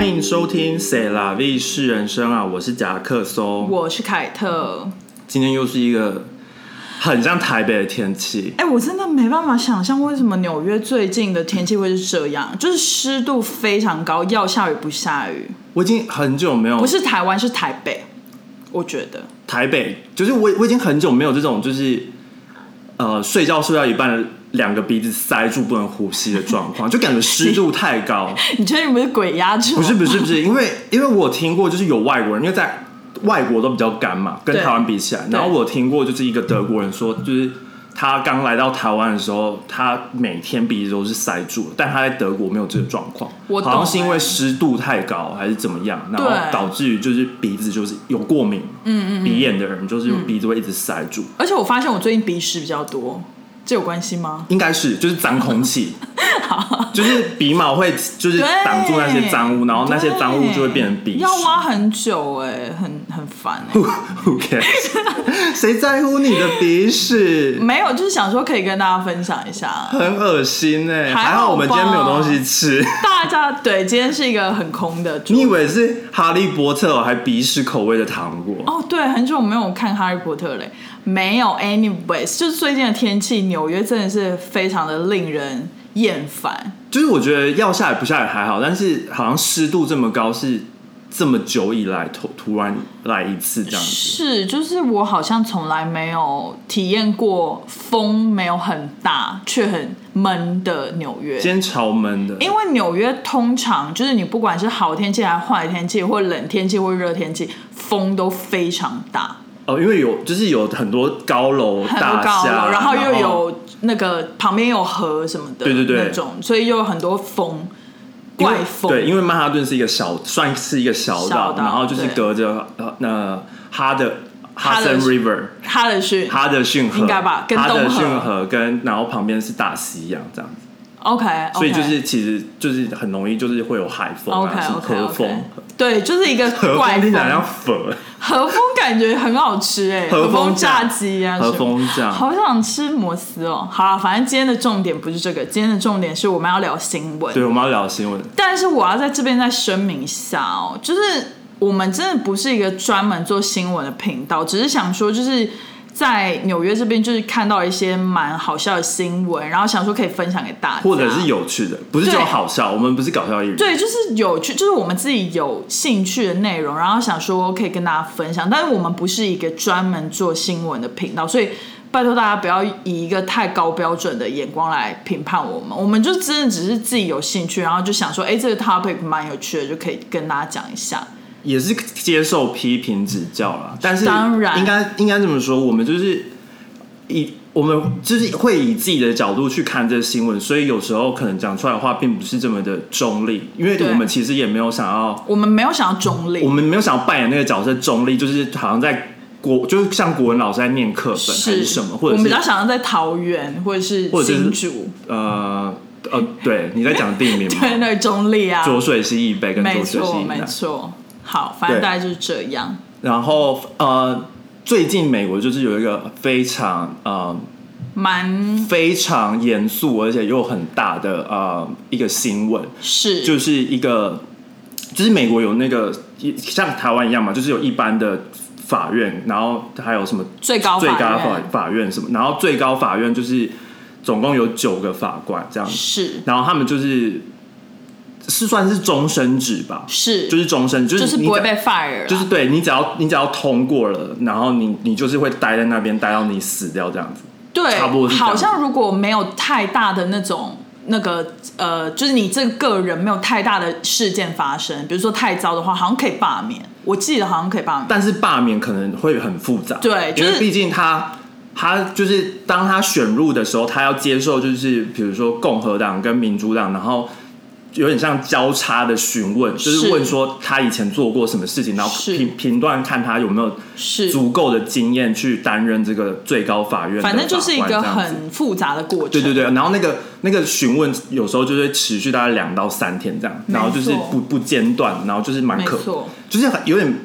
欢迎收听《谁啦 V 是人生》啊，我是夹克松。我是凯特。今天又是一个很像台北的天气，哎、我真的没办法想象为什么纽约最近的天气会是这样，就是湿度非常高，要下雨不下雨。我已经很久没有不是台湾，是台北。我觉得台北，就是我我已经很久没有这种就是呃睡觉睡到一半两个鼻子塞住不能呼吸的状况，就感觉湿度太高。你确定不是鬼压床？不是不是不是，因为因为我听过就是有外国人，因为在外国都比较干嘛，跟台湾比起来，然后我听过就是一个德国人说，就是他刚来到台湾的时候，他每天鼻子都是塞住的，但他在德国没有这个状况，我懂好像是因为欸湿度太高还是怎么样，然后对导致于就是鼻子就是有过敏，嗯嗯。鼻炎的人就是鼻子会一直塞住，而且我发现我最近鼻屎比较多，这有关系吗？应该是就是脏空气。就是鼻毛会就是挡住那些脏污，然后那些脏物就会变成鼻屎。要挖很久哎、很很烦哎、Who cares？谁在乎你的鼻屎？没有，就是想说可以跟大家分享一下。很恶心哎、还好还好我们今天没有东西吃。大家对，今天是一个很空的你以为是哈利波特哦还鼻屎口味的糖果？哦，对，很久没有看《哈利波特》嘞。没有，anyways，就是最近的天气，纽约真的是非常的令人厌烦。就是我觉得要下雨不下雨还好，但是好像湿度这么高是这么久以来突突然来一次这样子。是，就是我好像从来没有体验过风没有很大却很闷的纽约。今天超闷的，因为纽约通常就是你不管是好天气还是坏天气，或冷天气或热天气，风都非常大，哦，因为有就是有很多高楼大厦，然后又有那个旁边有河什么的，对对对那种，所以又有很多风，怪风，对，因为曼哈顿是一个小，算是一个小岛，然后就是隔着呃那哈的哈森 River。哈德逊哈德逊河应该吧跟哈德逊河跟然后旁边是大西洋这样子，，OK，, 所以就是其实就是很容易就是会有海风 OK OK 风，对，就是一个和怪风。听起来像风，粉，和风感觉很好吃哎、和风风炸酱鸡啊，和风酱。好想吃摩斯哦。好了，反正今天的重点不是这个，今天的重点是我们要聊新闻。对，我们要聊新闻，但是我要在这边再声明一下哦，就是我们真的不是一个专门做新闻的频道，只是想说就是。在纽约这边，就是看到一些蛮好笑的新闻，然后想说可以分享给大家，或者是有趣的，不是只有好笑，我们不是搞笑艺人，对，就是有趣，就是我们自己有兴趣的内容，然后想说可以跟大家分享。但是我们不是一个专门做新闻的频道，所以拜托大家不要以一个太高标准的眼光来评判我们。我们就真的只是自己有兴趣，然后就想说，哎，这个 topic 蛮有趣的，就可以跟大家讲一下。也是接受批评指教啦，但是当然应该应该这么说，我们就是以我们就是会以自己的角度去看这个新闻，所以有时候可能讲出来的话并不是这么的中立，因为我们其实也没有想要，我们没有想要中立我，们没有想要扮演那个角色中立，就是好像在国，就是像国文老师在念课本还是什么，或者我们比较想要在桃园或者是或者是新竹，呃呃，对，你在讲地名 对，吗？那个中立啊，浊水溪以北跟没浊水溪错没以南。错。好，反正大概就是这样。然后呃，最近美国就是有一个非常呃蛮非常严肃而且又很大的呃一个新闻，是。就是一个就是美国有那个像台湾一样嘛，就是有一般的法院，然后还有什么最高最高法法院什么，然后最高法院就是总共有九个法官这样子，是。然后他们就是是算是终身制吧，是，就是终身，就是是不会被 fire，啦就是对你只要你只要通过了，然后你你就是会待在那边待到你死掉这样子。对，差不多好像如果没有太大的那种那个呃，就是你这个人没有太大的事件发生，比如说太糟的话，好像可以罢免。我记得好像可以罢免。但是罢免可能会很复杂，对就是因为毕竟他他就是当他选入的时候，他要接受就是比如说共和党跟民主党，然后有点像交叉的询问，就是是问说他以前做过什么事情，然后是。评评断看他有没有是，足够的经验去担任这个最高法院的反正就是一个很复杂的过程。对对对，然后那个那个询问有时候就会持续大概两到三天这样，然后就是不不间断，然后就是蛮可，就是很有点，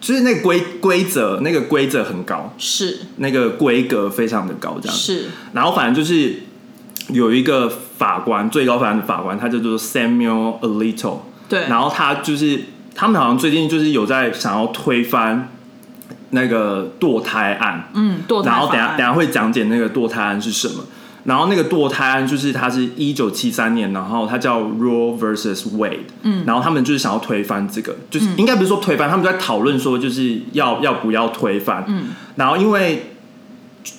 就是那个规规则那个规则很高，是。那个规格非常的高这样。是。然后反正就是有一个法官，最高法院的法官，他叫做 Samuel Alito，对，然后他就是他们好像最近就是有在想要推翻那个堕胎案，嗯，堕胎然后等下等下会讲解那个堕胎案是什么。然后那个堕胎案就是它是一九七三年，然后它叫 Roe versus Wade，嗯，然后他们就是想要推翻这个，就是应该不是说推翻，他们就在讨论说就是要要不要推翻，嗯，然后因为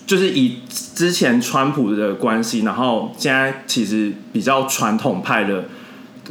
就是以之前川普的关系，然后现在其实比较传统派的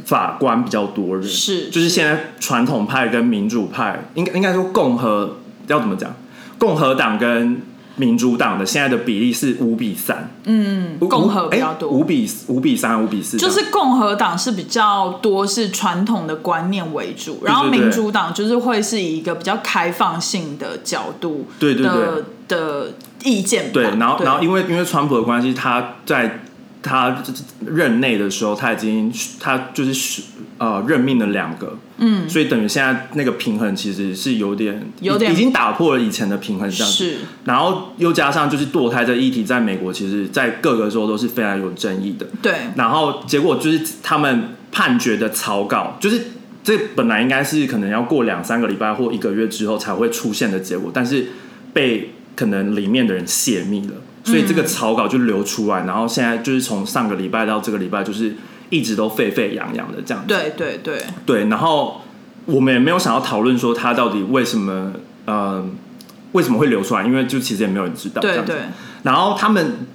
法官比较多人，是就是现在传统派跟民主派，应该应该说共和要怎么讲？共和党跟民主党的现在的比例是五比三，嗯，共和比较多，五比五比三，五比四，就是共和党是比较多是传统的观念为主，然后民主党就是会是以一个比较开放性的角度对对对。的的意见吧。对，然后然后因为为因为川普的关系，他在他任内的时候，他已经他就是呃任命了两个，嗯，所以等于现在那个平衡其实是有点有点已经打破了以前的平衡这样子。是然后又加上就是堕胎这议题，在美国其实，在各个州都是非常有争议的。对然后结果就是他们判决的草稿，就是这本来应该是可能要过两三个礼拜或一个月之后才会出现的结果，但是被可能里面的人泄密了，所以这个草稿就流出来，然后现在就是从上个礼拜到这个礼拜，就是一直都沸沸扬扬的这样子。对对对，对，然后我们也没有想要讨论说他到底为什么呃为什么会流出来，因为就其实也没有人知道这样子。对对然后他们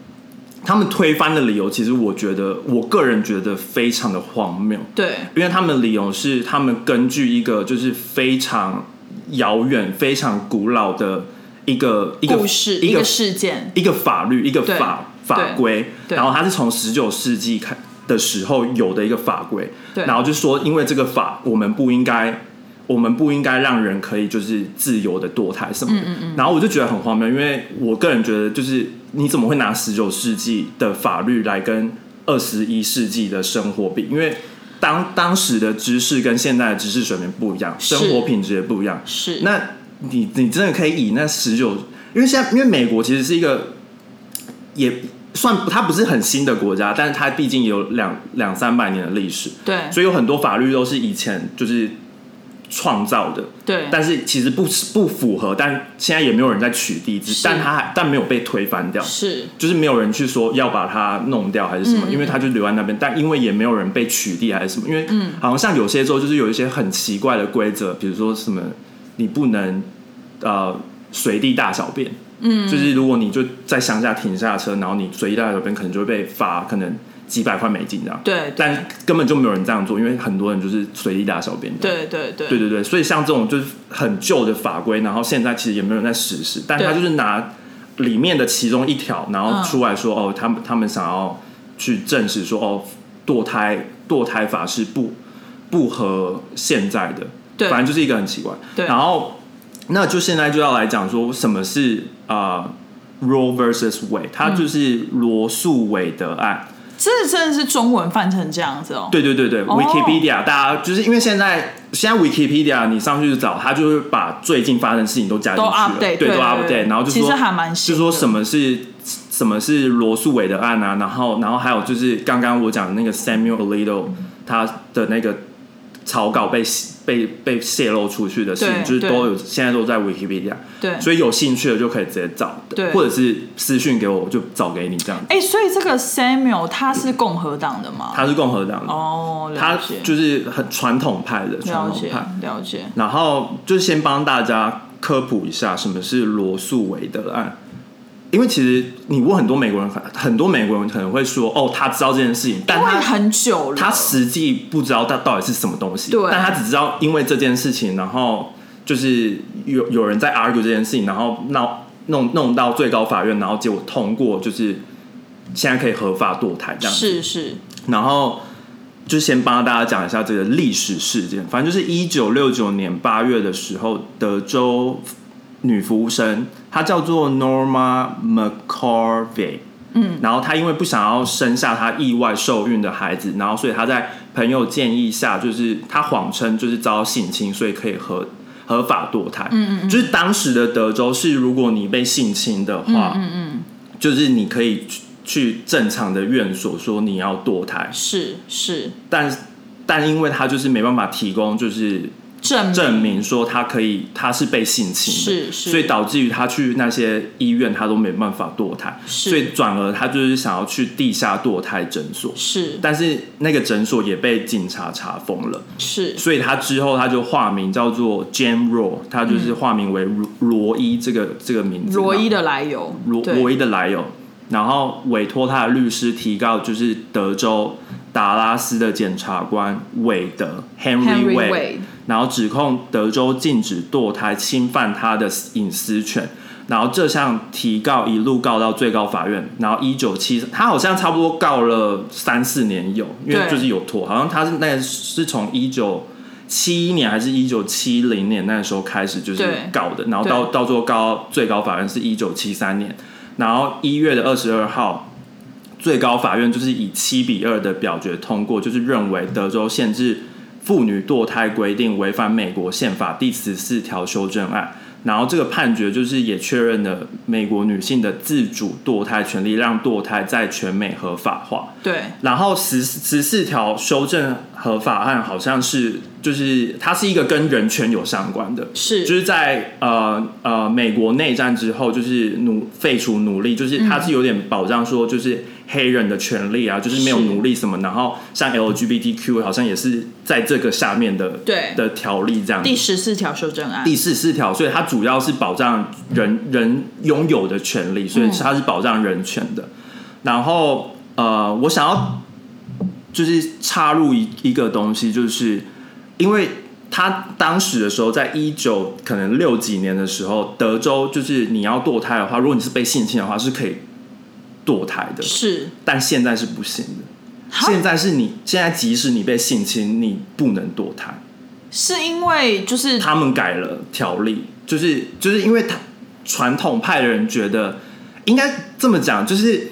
他们推翻的理由，其实我觉得我个人觉得非常的荒谬，对因为他们的理由是他们根据一个就是非常遥远、非常古老的一个一个故事一个事件，一个法律、一个法法规，然后它是从十九世纪开的时候有的一个法规，然后就说因为这个法，我们不应该，我们不应该让人可以就是自由的堕胎什么的，嗯然后我就觉得很荒谬，因为我个人觉得就是你怎么会拿十九世纪的法律来跟二十一世纪的生活比？因为当当时的知识跟现在的知识水平不一样，生活品质也不一样，是。那你你真的可以以那十九，因为现在因为美国其实是一个也算它不是很新的国家，但是它毕竟也有两两三百年的历史，对所以有很多法律都是以前就是创造的，对，但是其实不不符合，但现在也没有人在取缔之，是但它还但没有被推翻掉，是。就是没有人去说要把它弄掉还是什么，嗯因为它就留在那边，但因为也没有人被取缔还是什么，因为好像像有些时候就是有一些很奇怪的规则，比如说什么你不能呃随地大小便，嗯，就是如果你就在乡下停下车，然后你随地大小便，可能就会被罚可能几百块美金这样，对但根本就没有人这样做，因为很多人就是随地大小便的，对对对。对对对，所以像这种就是很旧的法规，然后现在其实也没有人在实施，但他就是拿里面的其中一条，然后嗯出来说、哦，他们他们想要去证实说哦，堕胎堕胎法是不不合现在的，对反正就是一个很奇怪。对。然后那就现在就要来讲说什么是啊、呃 Roe versus Wade，它嗯就是罗素韦德案。这真的是中文翻成这样子哦。对对对对、哦。W i k i pedia 大家就是因为现在现在 Wikipedia 你上去找，它就是把最近发生的事情都加进都去了，update，对，都对对 update，然后就说其实还蛮就说什么是什么是罗素韦的案啊，然后然后还有就是刚刚我讲的那个 Samuel Alito 他的那个草稿被被被泄露出去的事情，就是都有现在都在 Wikipedia，对，所以有兴趣的就可以直接找，对或者是私讯给我，我就找给你这样。哎，所以这个 Samuel 他是共和党的吗？他是共和党的，哦，他，就是很传统派的传了解统派。了解。然后就先帮大家科普一下什么是罗素韦德案，因为其实你问很多美国人，很多美国人可能会说，哦，他知道这件事情，但他很久了，他实际不知道他到底是什么东西，对但他只知道因为这件事情，然后就是有有人在 argue 这件事情，然后闹弄弄到最高法院，然后结果通过，就是现在可以合法堕胎这样子。是是然后就先帮大家讲一下这个历史事件。反正就是一九六九年八月的时候，德州女服务生她叫做 Norma McCarvey。嗯，然后她因为不想要生下她意外受孕的孩子，然后所以她在朋友建议下，就是她谎称就是遭性侵，所以可以合合法堕胎。嗯嗯就是当时的德州是，如果你被性侵的话，嗯嗯，就是你可以去去正常的院所说你要堕胎，是是，但但因为她就是没办法提供就是证证明说他可以他是被性侵的，是是。所以导致于他去那些医院他都没办法堕胎，是。所以转而他就是想要去地下堕胎诊所，是。但是那个诊所也被警察查封了，是。所以他之后他就化名叫做 Jam Raw，他就是化名为罗罗伊这个这个名字，罗伊的来由，罗罗伊的来由，然后委托他的律师提告，就是德州达拉斯的检察官韦德 Henry Wade，Wade 然后指控德州禁止堕胎，侵犯他的隐私权。然后这项提告一路告到最高法院，然后一九七，他好像差不多告了三四年有，因为就是有拖，好像他是那是从一九七一年还是一九七零年那时候开始就是告的，然后到到最后告最高法院是一九七三年，然后一月的二十二号，最高法院就是以七比二的表决通过，就是认为德州限制妇女堕胎规定违反美国宪法第十四条修正案。然后这个判决就是也确认了美国女性的自主堕胎权利，让堕胎在全美合法化。对然后十十四条修正合法案好像是就是它是一个跟人权有相关的，是。就是在呃呃美国内战之后，就是奴废除奴隶，就是它是有点保障说就是黑人的权利啊，就是没有奴隶什么，然后像 LGBTQ 好像也是在这个下面的对。的条例这样第十四条修正案，第十四条，所以它主要是保障人人拥有的权利，所以它是保障人权的。然后呃，我想要就是插入一一个东西，就是因为他当时的时候，在一九可能六几年的时候，德州就是你要堕胎的话，如果你是被性侵的话，是可以堕胎的，是但现在是不行的。哈现在是你现在即使你被性侵，你不能堕胎。是因为就是他们改了条例，就是就是因为他传统派的人觉得应该这么讲，就是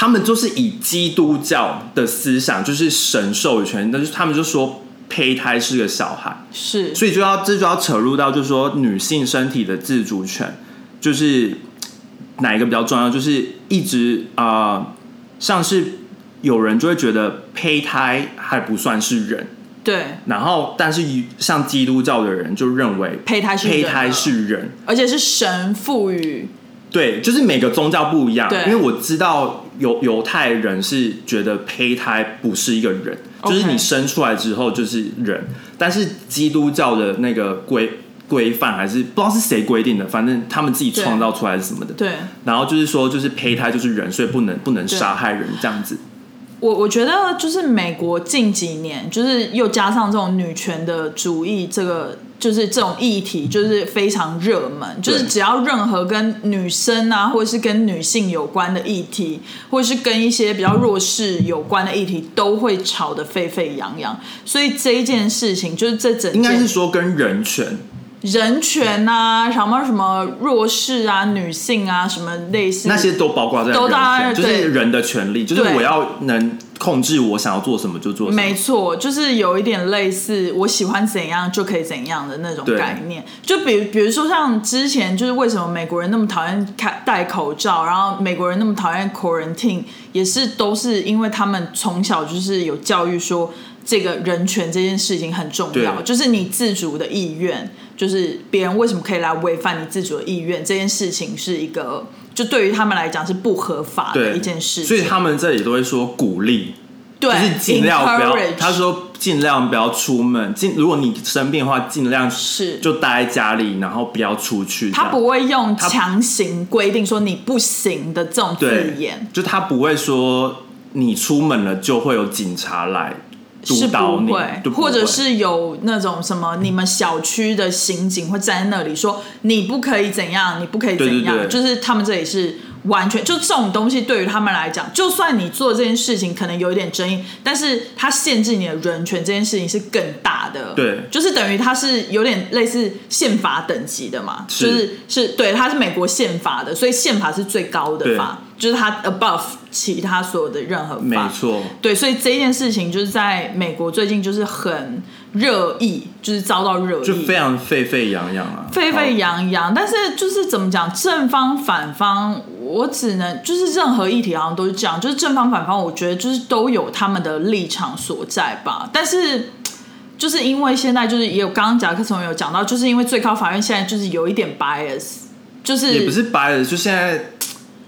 他们就是以基督教的思想，就是神授予权，但是他们就说胚胎是个小孩，是所以就要这就要扯入到就是说女性身体的自主权，就是哪一个比较重要？就是一直啊、呃像是有人就会觉得胚胎还不算是人。对，然后，但是像基督教的人就认为胚胎是胚胎是人，而且是神赋予对，就是每个宗教不一样。因为我知道犹犹太人是觉得胚胎不是一个人，就是你生出来之后就是人，但是基督教的那个规规范还是不知道是谁规定的，反正他们自己创造出来是什么的。对。然后就是说，就是胚胎就是人，所以不能不能杀害人这样子。我我觉得就是美国近几年，就是又加上这种女权的主义，这个就是这种议题，就是非常热门。就是只要任何跟女生啊，或者是跟女性有关的议题，或者是跟一些比较弱势有关的议题，都会吵得沸沸扬扬。所以这一件事情，就是这整应该件是说跟人权人权啊，什么什么弱势啊、女性啊，什么类似那些都包括在人都当权，就是人的权利，就是我要能控制我想要做什么就做什么。没错，就是有一点类似我喜欢怎样就可以怎样的那种概念。就比比如说像之前就是为什么美国人那么讨厌开戴口罩，然后美国人那么讨厌 quarantine，也是都是因为他们从小就是有教育说这个人权这件事情很重要，就是你自主的意愿，就是别人为什么可以来违反你自主的意愿这件事情是一个。就对于他们来讲是不合法的一件事情，所以他们这里都会说鼓励，对，就是尽量不要。他说尽量不要出门，尽如果你生病的话，尽量是就待在家里，然后不要出去。他不会用强行规定说你不行的这种字眼，就他不会说你出门了就会有警察来是不会，，不会。或者是有那种什么你们小区的刑警会站在那里说你不可以怎样，你不可以怎样，对对对。就是他们这里是完全就这种东西对于他们来讲，就算你做这件事情可能有一点争议，但是它限制你的人权这件事情是更大的，对。就是等于它是有点类似宪法等级的嘛，是。就是是对，它是美国宪法的，所以宪法是最高的对。法。就是它 above 其他所有的任何法。没错，对，所以这件事情就是在美国最近就是很热议，就是遭到热议，就非常沸沸扬扬啊，沸沸扬扬。但是就是怎么讲，正方反方，我只能就是任何议题好像都是这样，就是正方反方，我觉得就是都有他们的立场所在吧。但是就是因为现在就是也有刚刚贾克松有讲到，就是因为最高法院现在就是有一点 bias，就是也不是 bias，，就现在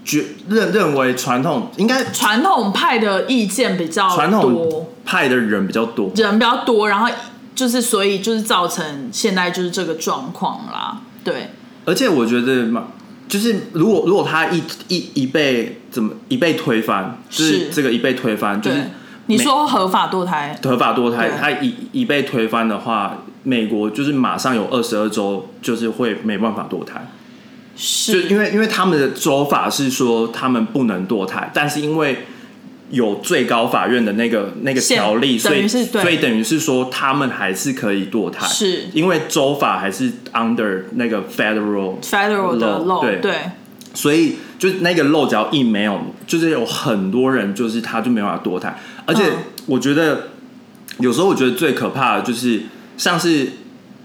觉认认为传统应该传统派的意见比较传多统。派的人比较多，人比较多，然后就是所以就是造成现在就是这个状况啦。对，而且我觉得嘛，就是如果如果他一一一被怎么一被推翻，就是是。这个一被推翻，就是对，你说合法堕胎，合法堕胎对，他一一被推翻的话，美国就是马上有二十二周就是会没办法堕胎，就是因为因为他们的州法是说他们不能堕胎，但是因为有最高法院的那个那个宪条例，所以所以等于是说他们还是可以堕胎，是。因为州法还是 under 那个 federal federal 的 law，law，对。对。所以就是那个漏只要一没有，就是有很多人就是他就没办法堕胎，而且嗯。我觉得有时候我觉得最可怕的就是像是。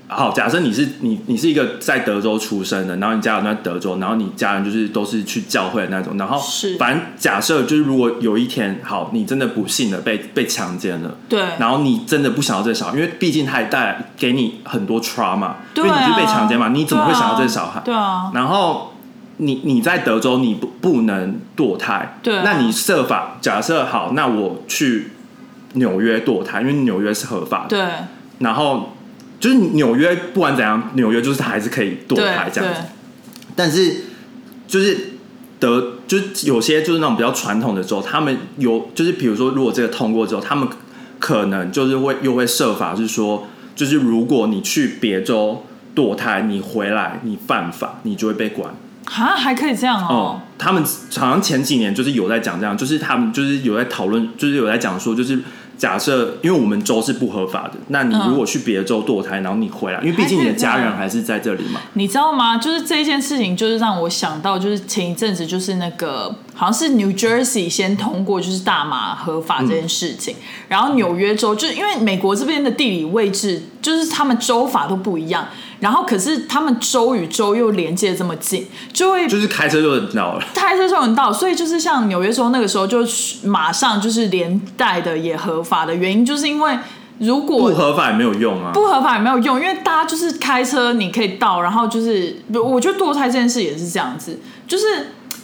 好，假设你是你，你是一个在德州出生的，然后你家人在德州，然后你家人就是都是去教会的那种，然后是。反正假设就是如果有一天，好，你真的不幸的被被强奸了，对，然后你真的不想要这个小孩，因为毕竟他也带来给你很多 trauma，因对啊为你是被强奸嘛，你怎么会想要这个小孩？对啊，然后你你在德州你不不能堕胎，对啊。那你设法假设好，那我去纽约堕胎，因为纽约是合法的，对。然后就是纽约不管怎样，纽约就是它还是可以堕胎这样子，但是就是德就是有些就是那种比较传统的州，他们有就是比如说如果这个通过之后，他们可能就是会又会设法是说，就是如果你去别州堕胎，你回来你犯法，你就会被关。啊，还可以这样哦。哦，，他们好像前几年就是有在讲这样，就是他们就是有在讨论，就是有在讲说，就是假设因为我们州是不合法的，那你嗯如果去别的州堕胎，然后你回来，因为毕竟你的家人还是在这里嘛，你知道吗？就是这一件事情，就是让我想到，就是前一阵子，就是那个好像是 New Jersey 先通过就是大麻合法这件事情，然后纽约州就是因为美国这边的地理位置，就是他们州法都不一样，然后可是他们州与州又连接这么近，就会就是开车就能到了。开车就能到，所以就是像纽约州那个时候，就马上就是连带的也合法的原因，就是因为如果不合法也没有用啊，不合法也没有用，因为大家就是开车你可以到，然后就是我觉得堕胎这件事也是这样子，就是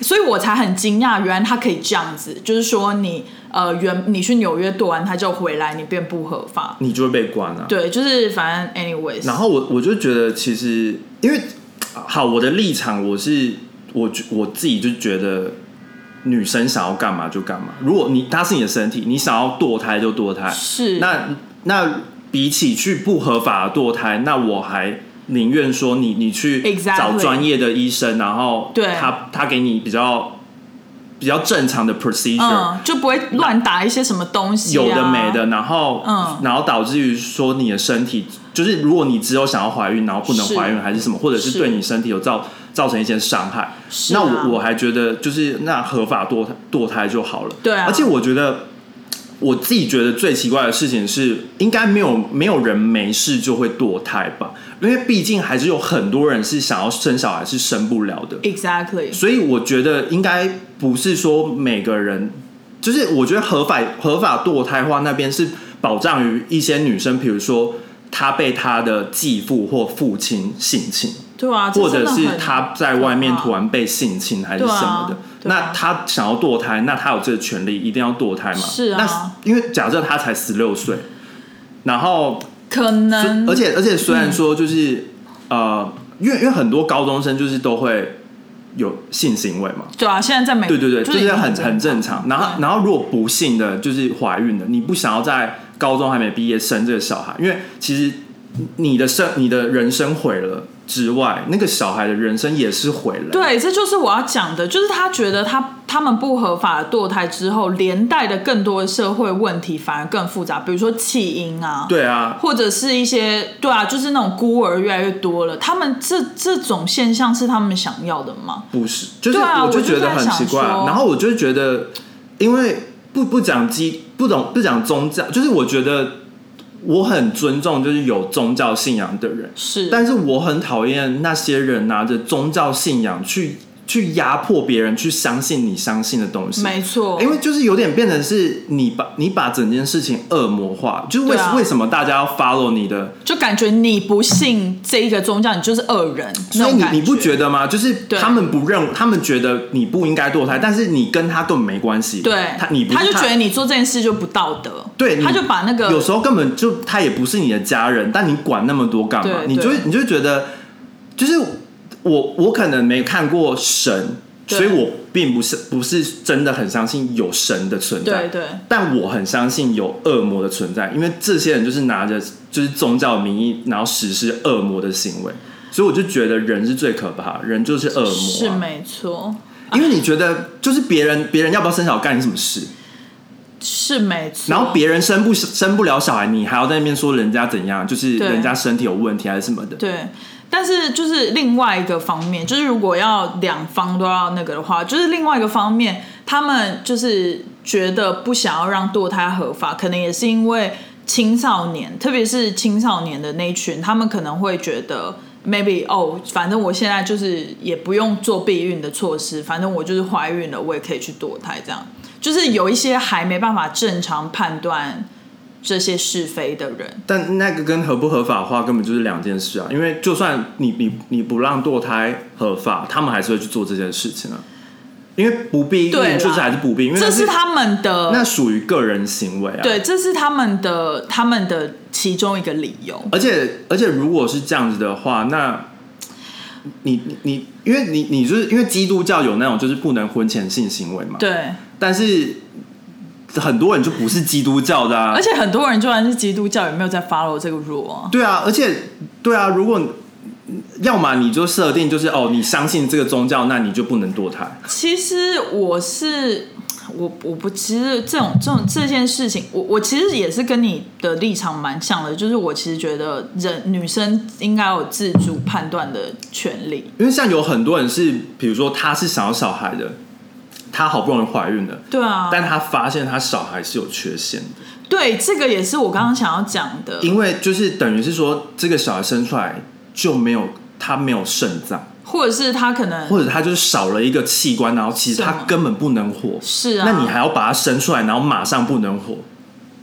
所以我才很惊讶，原来他可以这样子，就是说你呃原你去纽约堕完胎就回来，你变不合法，你就会被关啊。对，就是反正 anyways，然后我我就觉得其实因为好，我的立场我是我我自己就觉得。女生想要干嘛就干嘛。如果你她是你的身体，你想要堕胎就堕胎。是那那比起去不合法的堕胎，那我还宁愿说你你去找专业的医生，然后对。他他给你比较比较正常的 procedure，、嗯，就不会乱打一些什么东西、啊，有的没的，然后、嗯。然后导致于说你的身体，就是如果你只有想要怀孕，然后不能怀孕，还是什么，或者是是。对你身体有造造成一些伤害，那我我还觉得就是那合法堕胎堕胎就好了。对啊。而且我觉得我自己觉得最奇怪的事情是，应该没有没有人没事就会堕胎吧？因为毕竟还是有很多人是想要生小孩是生不了的。exactly，所以我觉得应该不是说每个人，就是我觉得合法合法堕胎化那边是保障于一些女生，比如说她被她的继父或父亲性侵，对啊，或者是她在外面突然被性侵还是什么的，那她想要堕胎，那她有这个权利，一定要堕胎嘛？是啊那因为假设她才十六岁，然后可能，而且而且虽然说就是、呃，因为因为很多高中生就是都会有性行为嘛，对啊，现在在美对对对，就就是很很正常。然后然后如果不幸的就是怀孕了，你不想要在高中还没毕业生这个小孩，因为其实你的生你的人生毁了，之外，那个小孩的人生也是毁了。对，这就是我要讲的，就是他觉得他他们不合法的堕胎之后，连带的更多的社会问题反而更复杂，比如说弃婴啊，对啊，或者是一些对啊，就是那种孤儿越来越多了。他们这这种现象是他们想要的吗？不是，就是啊我就觉得很奇怪啊、然后我就觉得，因为不不讲基不懂不讲宗教，就是我觉得我很尊重就是有宗教信仰的人，是，但是我很讨厌那些人拿着宗教信仰去去压迫别人去相信你相信的东西。没错，因为就是有点变成是你把你把整件事情恶魔化，就是为、为什么大家要 follow 你的就感觉你不信这一个宗教，你就是恶人。所以你你不觉得吗？就是他们不认，他们觉得你不应该堕胎，但是你跟他根本没关系。对，他你不他就觉得你做这件事就不道德，对，他就把那个有时候根本就他也不是你的家人，但你管那么多干嘛？你就会你就会觉得，就是我我可能没看过神，所以我并不是不是真的很相信有神的存在。对对但我很相信有恶魔的存在，因为这些人就是拿着就是宗教名义，然后实施恶魔的行为，所以我就觉得人是最可怕，人就是恶魔、啊。是没错，因为你觉得就是别人别人要不要生小孩干你什么事？是没错。然后别人生不生不了小孩，你还要在那边说人家怎样，就是人家身体有问题还是什么的。对，但是就是另外一个方面，就是如果要两方都要那个的话，就是另外一个方面，他们就是觉得不想要让堕胎合法，可能也是因为青少年，特别是青少年的那一群，他们可能会觉得。maybe 哦，反正我现在就是也不用做避孕的措施，反正我就是怀孕了，我也可以去堕胎，这样就是有一些还没办法正常判断这些是非的人，但那个跟合不合法化根本就是两件事啊！因为就算你你你不让堕胎合法，他们还是会去做这件事情啊。因为不避对就是还是不避孕，因为那这是他们的那属于个人行为啊。对，这是他们的他们的其中一个理由。而且而且，如果是这样子的话，那你你你，因为你你就是因为基督教有那种就是不能婚前性行为嘛，对，但是很多人就不是基督教的啊而，且很多人就算是基督教，也没有在 follow 这个 rule 啊。对啊，而且对啊，如果要么你就设定就是哦，你相信这个宗教，那你就不能堕胎。其实我是我我不，其实这种这种这件事情，我我其实也是跟你的立场蛮像的，就是我其实觉得人女生应该有自主判断的权利。因为像有很多人是，比如说他是想要小孩的，她好不容易怀孕了，对啊，但她发现她小孩是有缺陷的，对这个也是我刚刚想要讲的。因为就是等于是说这个小孩生出来就没有他没有肾脏，或者是他可能或者他就是少了一个器官，然后其实他根本不能活。是啊，那你还要把他生出来，然后马上不能活，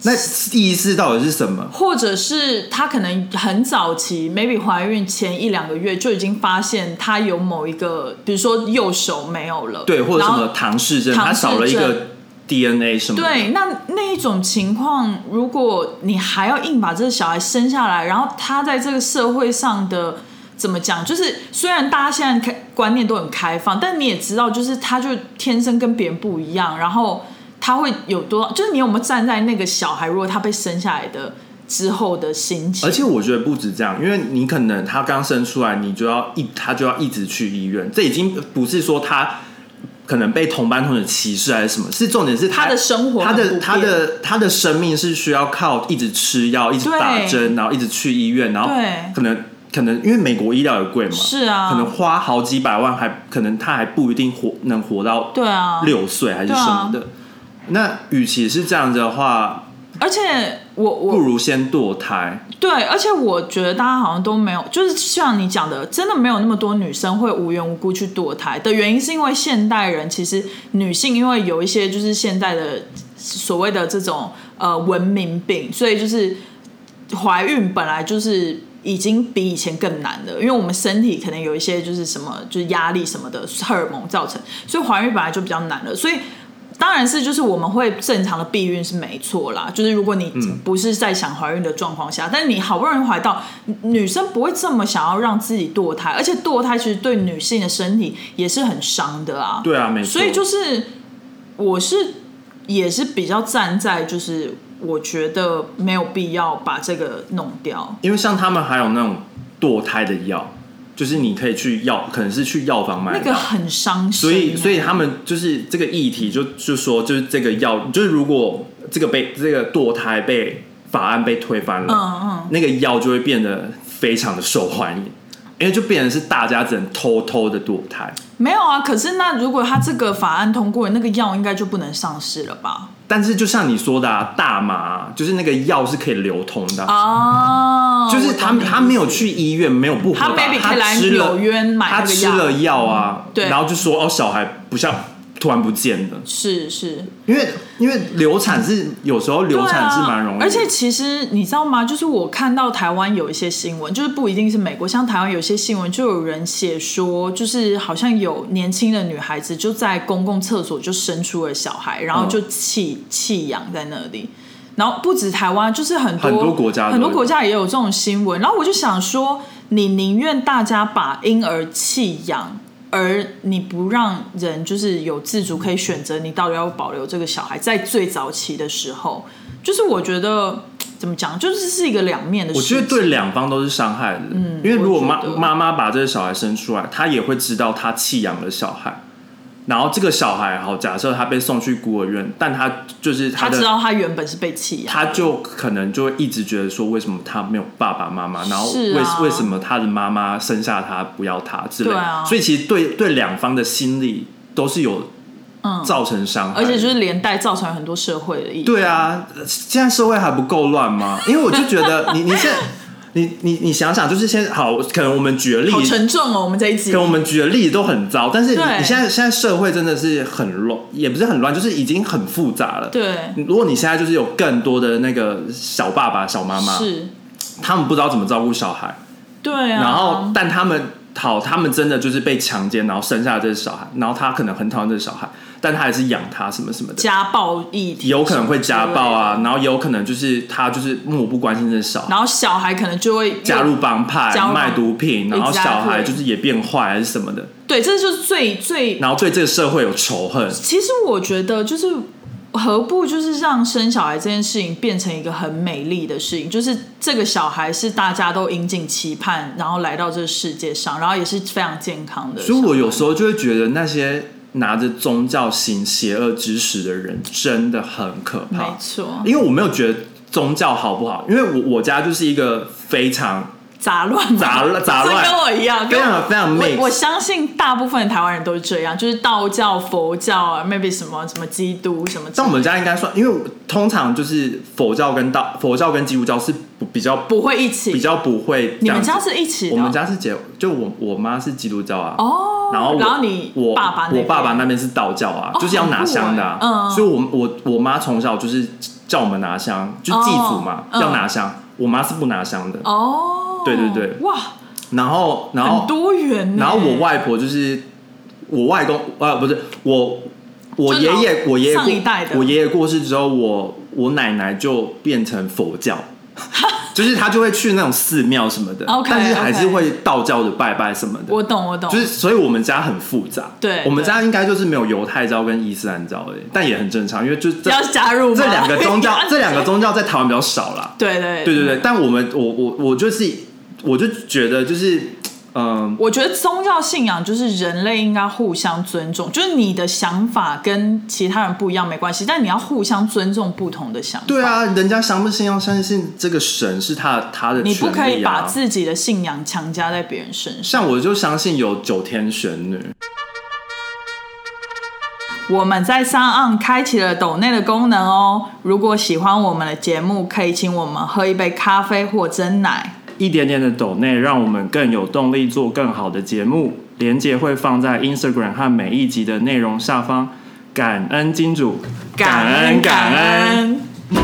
那意思到底是什么？或者是她可能很早期，maybe 怀孕前一两个月就已经发现她有某一个，比如说右手没有了，对，或者什么唐氏症，他唐氏症少了一个 DNA 什么的。对，那那一种情况，如果你还要硬把这个小孩生下来，然后他在这个社会上的怎么讲，就是虽然大家现在开观念都很开放，但你也知道，就是他就天生跟别人不一样，然后他会有多，就是你有没有站在那个小孩，如果他被生下来的之后的心情？而且我觉得不止这样，因为你可能他刚生出来，你就要一他就要一直去医院，这已经不是说他可能被同班同学歧视还是什么，是重点是他的生活他的他的他的生命是需要靠一直吃药、一直打针，然后一直去医院，然后对。可能可能因为美国医疗也贵嘛，是啊，可能花好几百万还可能他还不一定活能活到对啊，六岁还是什么的。那与其是这样子的话，而且我我不如先堕胎。对，而且我觉得大家好像都没有，就是像你讲的，真的没有那么多女生会无缘无故去堕胎的原因，是因为现代人其实女性因为有一些就是现在的所谓的这种呃文明病，所以就是怀孕本来就是。已经比以前更难了，因为我们身体可能有一些就是什么，就是压力什么的荷尔蒙造成，所以怀孕本来就比较难了。所以当然是就是我们会正常的避孕是没错啦，就是如果你不是在想怀孕的状况下，但是你好不容易怀到，女生不会这么想要让自己堕胎，而且堕胎其实对女性的身体也是很伤的啊。对啊，没错。所以就是我是也是比较站在就是我觉得没有必要把这个弄掉。因为像他们还有那种堕胎的药，就是你可以去药，可能是去药房买。那个很伤心所以，欸。所以他们就是这个议题就，就说，就是这个药，就是如果这个被这个堕胎被法案被推翻了，嗯嗯，那个药就会变得非常的受欢迎，因为就变成是大家只能偷偷的堕胎。没有啊。可是那如果他这个法案通过，那个药应该就不能上市了吧？但是就像你说的、啊，大麻就是那个药是可以流通的，哦，就是他他没有去医院，没有不合他吃了他吃了药啊，对。然后就说哦，小孩不像突然不见了，是是，因为因为流产是有时候流产是蛮容易。而且其实你知道吗？就是我看到台湾有一些新闻，就是不一定是美国，像台湾有些新闻，就有人写说，就是好像有年轻的女孩子就在公共厕所就生出了小孩，然后就弃弃养在那里。然后不止台湾，就是很多很多国家很多国家也有这种新闻。然后我就想说，你宁愿大家把婴儿弃养，而你不让人就是有自主可以选择你到底要保留这个小孩，在最早期的时候，就是我觉得怎么讲，就是是一个两面的事情。我觉得对两方都是伤害的，嗯，因为如果妈妈妈把这个小孩生出来，她也会知道她弃养了小孩。然后这个小孩，好，假设他被送去孤儿院，但他就是他知道他原本是被弃养，他就可能就会一直觉得说，为什么他没有爸爸妈妈？然后是为、啊为什么他的妈妈生下他不要他之类的？啊所以其实对对两方的心理都是有嗯，造成伤害，而且就是连带造成很多社会的意义。对啊，现在社会还不够乱吗？因为我就觉得你你现在你你你想想，就是先好，可能我们举的例好子，沉重哦，我们这一集。可能我们举的例子都很糟，但是你你现在现在社会真的是很乱，也不是很乱，就是已经很复杂了。对。如果你现在就是有更多的那个小爸爸、小妈妈，是，他们不知道怎么照顾小孩，对啊，然后但他们好，他们真的就是被强奸，然后生下了这个小孩，然后他可能很讨厌这个小孩，但他还是养他什么什么的，家暴议题有可能会家暴啊，然后也有可能就是他就是漠不关心这个小孩。然后小孩可能就会加入帮派卖毒品，然后小孩就是也变坏还是什么的，对，这就是最最然后对这个社会有仇恨。其实我觉得就是何不就是让生小孩这件事情变成一个很美丽的事情，就是这个小孩是大家都引颈期盼，然后来到这个世界上，然后也是非常健康的。所以我有时候就会觉得那些拿着宗教行邪恶知识的人真的很可怕。没，错，因为我没有觉得宗教好不好，因为我我家就是一个非常杂乱嘛杂乱杂乱。跟我一样，跟我非常我 mix 我相信大部分的台湾人都是这样，就是道教、佛教啊，maybe 什么什么基督什么。但我们家应该算，因为通常就是佛教跟道佛教跟基督教是不比较不会一起，比较不会。你们家是一起的？哦？我们家是结，就我我妈是基督教啊，哦，然后我然后你我爸爸我爸爸那边是道教啊，哦就是要拿香的、啊，所以我我我妈从小就是叫我们拿香，就祭祖嘛，要拿香，我妈是不拿香的，哦，对对对哇，然后然后多元。然后我外婆就是我外公啊不是我我爷爷我爷爷上一代的我爷爷过世之后，我我奶奶就变成佛教。就是他就会去那种寺庙什么的但是还是会道教的拜拜什么的。我懂我懂，就是，所以我们家很复杂。对我们家应该就是没有犹太教跟伊斯兰教而已，但也很正常，因为就这要加入这两个宗教，这两个宗教在台湾比较少啦。对对对对对，但我们我我我就是，我就觉得就是，嗯、我觉得宗教信仰就是人类应该互相尊重，就是你的想法跟其他人不一样没关系，但你要互相尊重不同的想法。对啊，人家相不信要相信这个神是他他的、权你不可以把自己的信仰强加在别人身上。像我就相信有九天玄女，我们在上岸开启了抖内的功能哦。如果喜欢我们的节目，可以请我们喝一杯咖啡或蒸奶。一点点的抖内，让我们更有动力做更好的节目。连接会放在 Instagram 和每一集的内容下方。感恩金主，感恩感恩。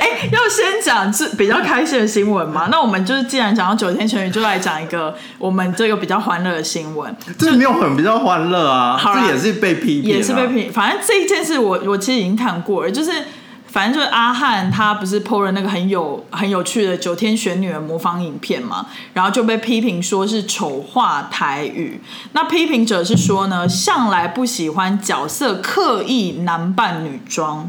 哎，要先讲这比较开心的新闻嘛？那我们就是既然讲到九天成语，就来讲一个我们这个比较欢乐的新闻。这没有很比较欢乐啊，好这也是被批评、啊，也是被评，反正这一件事我我其实已经看过了，就是反正就是阿汉他不是 PO 了那个很有很有趣的九天玄女的模仿影片嘛，然后就被批评说是丑化台语。那批评者是说呢，向来不喜欢角色刻意男扮女装。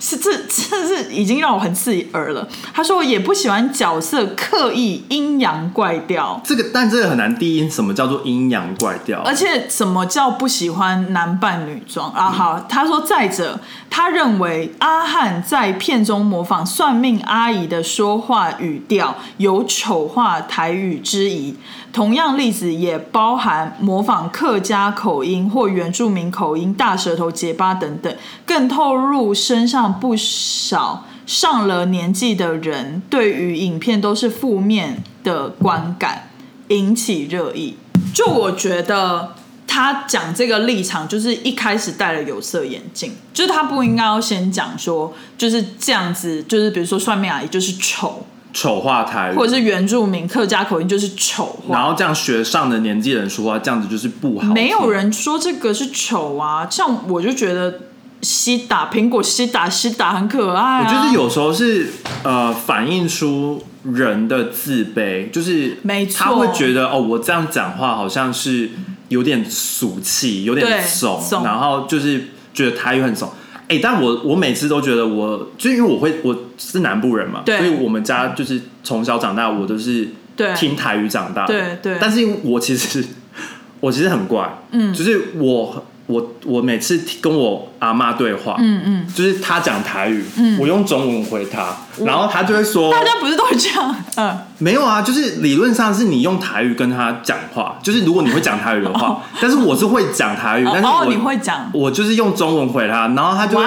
是这这是已经让我很刺耳了。他说我也不喜欢角色刻意阴阳怪调，这个但这个很难定义什么叫做阴阳怪调，而且什么叫不喜欢男扮女装啊？好，他说再者，他认为阿汉在片中模仿算命阿姨的说话语调有丑化台语之疑。同样例子也包含模仿客家口音或原住民口音、大舌头、结巴等等，更透露身上不少上了年纪的人对于影片都是负面的观感，引起热议。就我觉得他讲这个立场，就是一开始戴了有色眼镜，就是他不应该要先讲说就是这样子，就是比如说算命阿姨就是丑。丑化台语，或者是原住民客家口音就是丑化，然后这样学上的年纪人说话，这样子就是不好。没有人说这个是丑啊，像我就觉得西打苹果西打西打很可爱。我觉得有时候是呃反映出人的自卑，就是没错，他会觉得哦，我这样讲话好像是有点俗气，有点怂，然后就是觉得台语很怂。哎，但我我每次都觉得我，就因为我会我是南部人嘛，所以我们家就是从小长大，我都是听台语长大，对对。但是因为我其实 我其实很怪，嗯，就是我。我我每次跟我阿妈对话，嗯嗯，就是她讲台语，嗯，我用中文回她，然后她就会说，大家不是都会这样，嗯，没有啊，就是理论上是你用台语跟她讲话，就是如果你会讲台语的话，但是我是会讲台语，但是哦你会讲，我就是用中文回她，然后她就，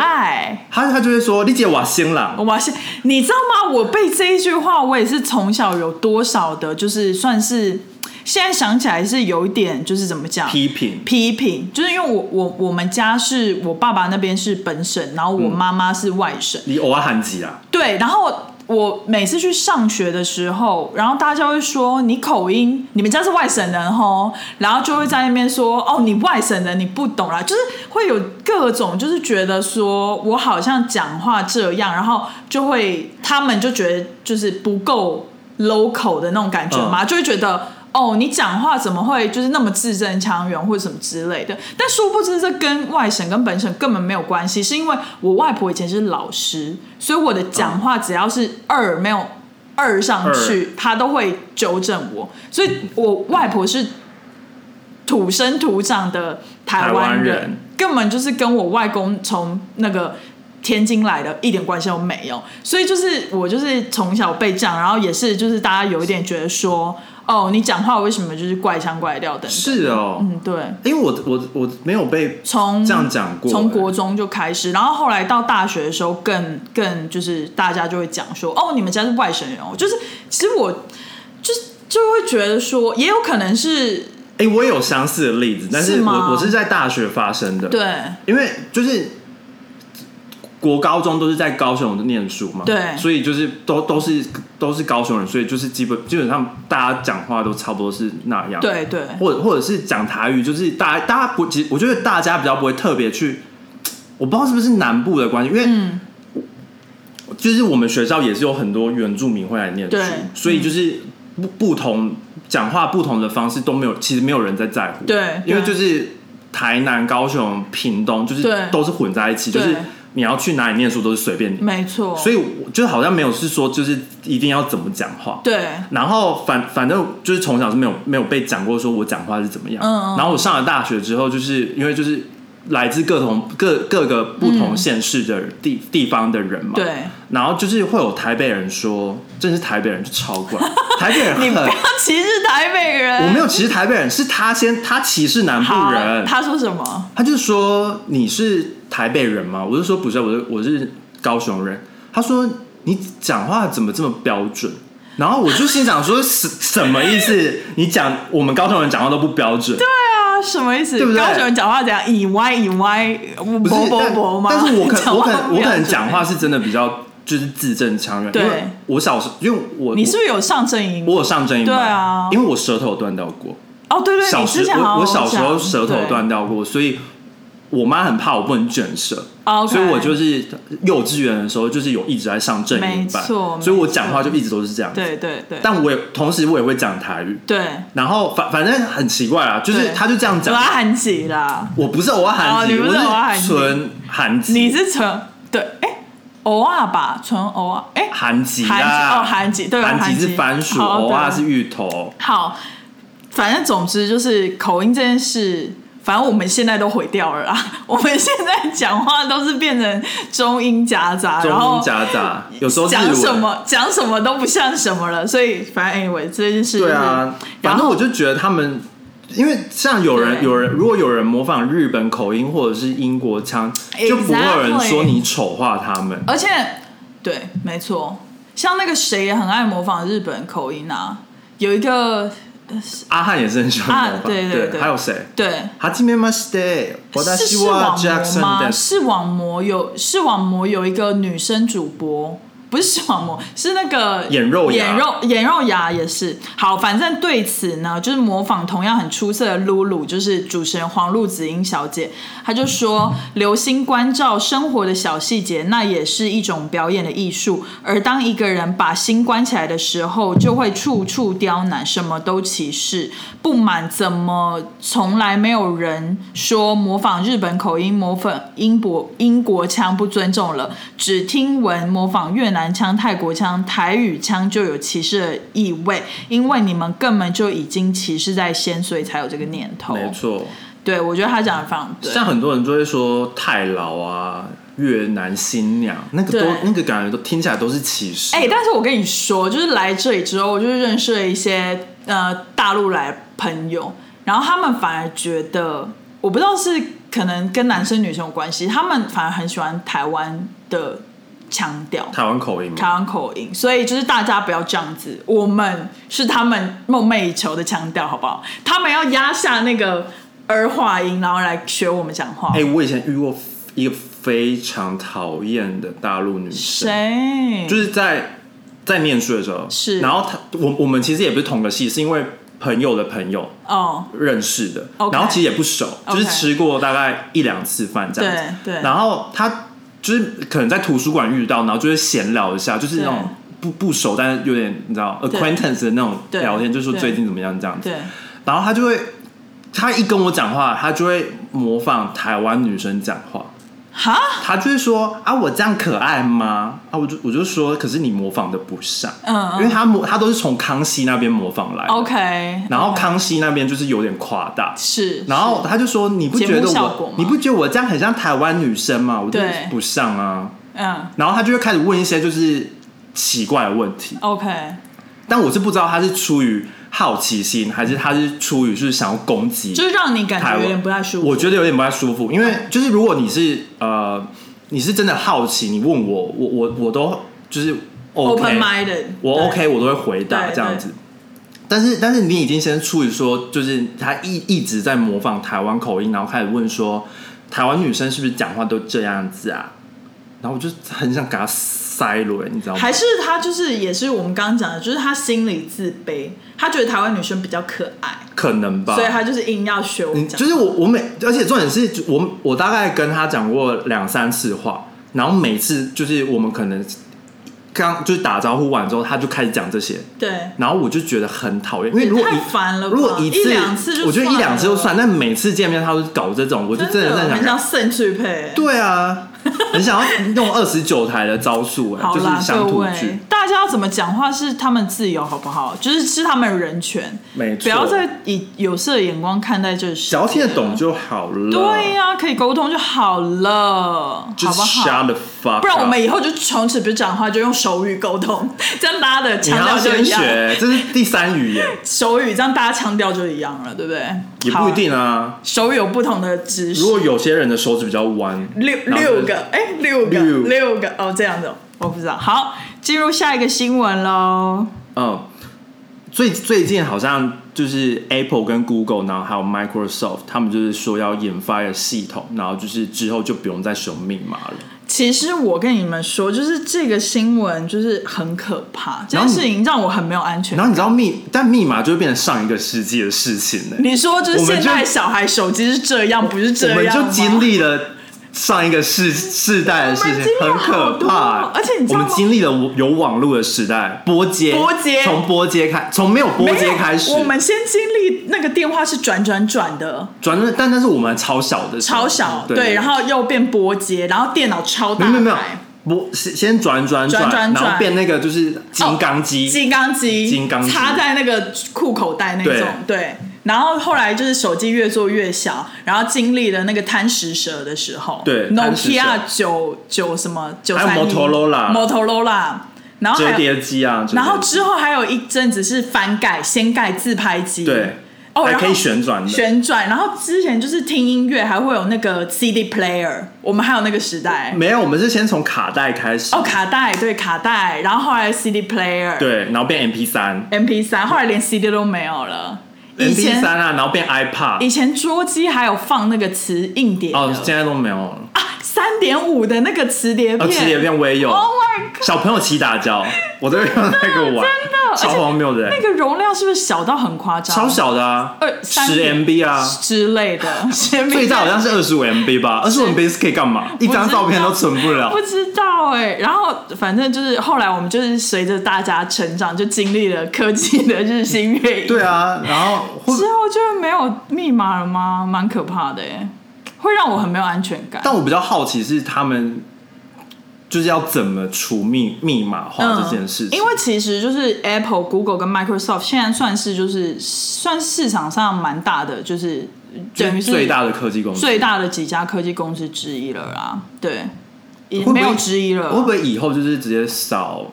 她她就会说，丽姐我新郎，我新，你知道吗？我背这一句话，我也是从小有多少的，就是算是。现在想起来是有一点，就是怎么讲？批评批评，就是因为我我我们家是我爸爸那边是本省，然后我妈妈是外省。你偶尔喊几啊？对，然后我每次去上学的时候，然后大家会说你口音，你们家是外省人吼，然后就会在那边说哦，你外省人你不懂啦，就是会有各种，就是觉得说我好像讲话这样，然后就会他们就觉得就是不够 local 的那种感觉嘛，就会觉得。哦，你讲话怎么会就是那么字正腔圆或者什么之类的？但殊不知这跟外省跟本省根本没有关系，是因为我外婆以前是老师，所以我的讲话只要是二没有二上去，她都会纠正我。所以我外婆是土生土长的台湾人，根本就是跟我外公从那个天津来的一点关系都没有。所以就是我就是从小被这样，然后也是就是大家有一点觉得说。哦，你讲话为什么就是怪腔怪调等？是哦，嗯，对，因为我我我没有被从这样讲过，从国中就开始，然后后来到大学的时候，更更就是大家就会讲说，哦，你们家是外省人哦，就是其实我就是就会觉得说，也有可能是，哎，我有相似的例子，但是我我是在大学发生的，对，因为就是。国高中都是在高雄念书嘛，对，所以就是都都是都是高雄人，所以就是基本基本上大家讲话都差不多是那样，对对，或者或者是讲台语，就是大家大家不，其实我觉得大家比较不会特别去，我不知道是不是南部的关系，因为就是我们学校也是有很多原住民会来念书，所以就是不不同讲话不同的方式都没有，其实没有人在在乎，对，因为就是台南、高雄、屏东，就是都是混在一起，就是。你要去哪里念书都是随便你，没错。所以我就好像没有是说就是一定要怎么讲话，对。然后反反正就是从小是没有没有被讲过说我讲话是怎么样。嗯嗯。然后我上了大学之后，就是因为就是来自各同各各个不同县市的地地方的人嘛，对。然后就是会有台北人说，真是台北人就超怪，台北人你不要歧视台北人，我没有歧视台北人，是他先他歧视南部人。他说什么？他就说你是。台北人吗？我就说不是，我是我是高雄人。他说你讲话怎么这么标准？然后我就心想说 什什么意思？你讲我们高雄人讲话都不标准？对啊，什么意思？对不对？高雄人讲话怎样？以歪以歪，不是但但是我可我可能我可能讲话是真的比较就是字正腔圆。对，我小时因为我你是不是有上正音？我有上正音，对啊，因为我舌头断掉过。哦，对对，小时我我小时候舌头断掉过，所以。我妈很怕我不能卷舌，所以我就是幼稚园的时候就是有一直在上正音班，所以我讲话就一直都是这样。对对对。但我也同时我也会讲台语。对。然后反反正很奇怪啊，就是他就这样讲。我要韩籍啦。我不是我要韩籍，我是纯韩籍。你是纯对？哎，偶尔吧，纯偶尔，哎，韩籍韩籍啦，哦，韩籍对，韩籍是番薯，偶尔是芋头。好，反正总之就是口音这件事，反正我们现在都毁掉了啦。我们现在讲话都是变成中英夹杂，中英夹杂，有时候讲什么讲什么都不像什么了。所以反正 anyway 这件事、就是，对啊，反正我就觉得他们，因为像有人有人，如果有人模仿日本口音或者是英国腔，就不会有人说你丑化他们。而且对，没错，像那个谁也很爱模仿日本口音啊，有一个阿汉也是很喜欢模啊仿，对对对还有谁？对。はじめまして、是私は视网膜 Jackson 吗？です。视网膜有视网膜有一个女生主播， 不是视网膜，是那个眼肉芽眼肉眼肉牙也是。好，反正对此呢，就是模仿同样很出色的露露，就是主持人黄露子英小姐，她就说，留心关照生活的小细节，那也是一种表演的艺术。而当一个人把心关起来的时候，就会处处刁难，什么都歧视，不满怎么从来没有人说模仿日本口音、模仿英国英国腔不尊重了，只听闻模仿越南腔、泰国腔、台语腔就有歧视的意味，因为你们根本就已经歧视在先，所以才有这个念头。没错，对，我觉得他讲的非常对。像很多人就会说太老啊、越南新娘，那个都那个感觉都听起来都是歧视。哎、但是我跟你说，就是来这里之后，我就认识了一些呃大陆来的朋友，然后他们反而觉得，我不知道是可能跟男生女生有关系，他们反而很喜欢台湾的腔调。台湾口音台，湾口音，所以就是大家不要这样子，我们是他们梦寐以求的腔调，好不好？他们要压下那个儿化音，然后来学我们讲话。哎、我以前遇过一个非常讨厌的大陆女生，谁？就是在在念书的时候，是然后她我我们其实也不是同个系，是因为朋友的朋友哦，认识的然后其实也不熟就是吃过大概一两次饭这样子。对对然后他就是可能在图书馆遇到，然后就会闲聊一下，就是那种不不熟，但是有点你知道 acquaintance 的那种对聊天，就说最近怎么样这样子。对，然后他就会，他一跟我讲话，他就会模仿台湾女生讲话。哈，他就是说啊，我这样可爱吗？啊，我就我就说，可是你模仿的不像，嗯嗯。因为他模他都是从康熙那边模仿来的。OK，然后康熙那边就是有点夸大，是，然后他就说你不觉得我你不觉得我这样很像台湾女生吗？我就对。不像啊。嗯。然后他就会开始问一些就是奇怪的问题，，OK，但我是不知道他是出于好奇心，还是他是出于就是想要攻击就是让你感觉有点不太舒服。我觉得有点不太舒服，因为就是如果你是呃你是真的好奇，你问我，我我我都就是 minded，我 OK 我都会回答这样子。但是但是你已经先出于说，就是他一一直在模仿台湾口音，然后开始问说台湾女生是不是讲话都这样子啊？然后我就很想给他塞了，你知道吗？还是他就是也是我们刚刚讲的，就是他心里自卑，他觉得台湾女生比较可爱，可能吧，所以他就是硬要学我们讲。嗯就是我我每，而且重点是我我大概跟他讲过两三次话，然后每次就是我们可能刚就是打招呼完之后，他就开始讲这些，对，然后我就觉得很讨厌，因为如果也一太烦了如果一次一两次就我觉得一两次就算，但每次见面他都搞这种，我就真的在很像想，圣去配。对啊，很想要用二十九台的招数，哎，就是好啦，各乡土剧位，，大家要怎么讲话是他们自由，好不好？就是是他们人权，没错，不要再以有色的眼光看待这个世界。只要听得懂就好了，对呀、可以沟通就好了，好不好不然我们以后就从此不是讲话就用手语沟通，这样大家的腔调就一样。学，这是第三语言，手语这样大家腔调就一样了，对不对？好也不一。定啊。手有不同的姿势如，果有些人的手指比较弯，六六个，哎，六个，六六个哦，这样子哦，我不知道。好，进入下一个新闻喽。嗯，最最近好像就是 Apple 跟 Google，然后还有 Microsoft，他们就是说要研发一个系统，然后就是之后就不用再使用密码了。其实我跟你们说，就是这个新闻就是很可怕，这件事情让我很没有安全感。然后你知道密，但密码就会变成上一个世纪的事情呢。你说就是现在小孩手机是这样，不是这样我们就经历了上一个世世代的事情很可怕。而且你知道吗？我们经历了有网络的时代，拨接，拨接。从拨接开，从没有拨接开始，我们先经历那个电话是转转转的，转转，但那是我们超小的，超小，对，然后又变拨接，然后电脑超大没有没有不先先转转转转转然后变那个就是金刚机，金刚机，金刚机。插在那个裤口袋那种，对。然后后来就是手机越做越小，然后经历了那个贪食蛇的时候，对，Nokia 九九什么九还有三 Motorola Motorola，然后还有折叠机啊，折叠机。然后之后还有一阵子是翻盖掀盖自拍机，对，哦，还可以旋转的，旋转，然后之前就是听音乐还会有那个 CD player，我们还有那个时代。没有，我们是先从卡带开始，哦，卡带对卡带，然后后来 CD player，对，然后变 MP 三。MP 三，后来连 CD 都没有了。以，MP 前三啊，然后变 iPad，以前桌机还有放那个磁硬碟哦，现在都没有了，啊，三点五的那个磁碟哦，片，磁碟片我也有。Oh my god！小朋友骑打胶，我都会用那个玩，真的，超荒谬的那，个容量是不是小到很夸张？超小的啊二，三十 MB 啊，之类的，最大好像是二十五 MB 吧，二十五 MB 是可以干嘛？一张照片都存不了不。知道哎、然后反正就是后来我们就是随着大家成长，就经历了科技的日新月异。对啊，然后之后就没有密码了吗？蛮可怕的哎、会让我很没有安全感。但我比较好奇是他们就是要怎么除密密码化这件事情，嗯因为其实就是 Apple、Google 跟 Microsoft 现在算是就是算市场上蛮大的，就是等于是最大的科技公司，最大的几家科技公司之一了啦。对，没有之一了。会不会以后就是直接扫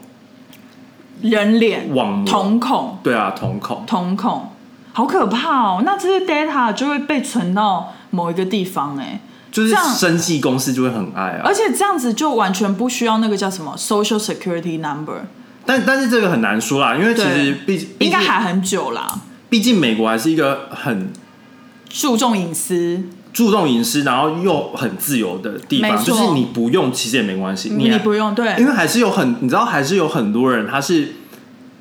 人脸、网膜瞳孔、对啊瞳孔？瞳孔，好可怕哦！那这些 data 就会被存到某一个地方哎、就是生计公司就会很爱啊。而，且这样子就完全不需要那个叫什么 social security number，但但是这个很难说啦，因为其实毕毕应该还很久啦。毕竟美国还是一个很注重隐私，注重隐私，然后又很自由的地方，就是你不用其实也没关系，你不用对，因为还是有很，你知道还是有很多人他是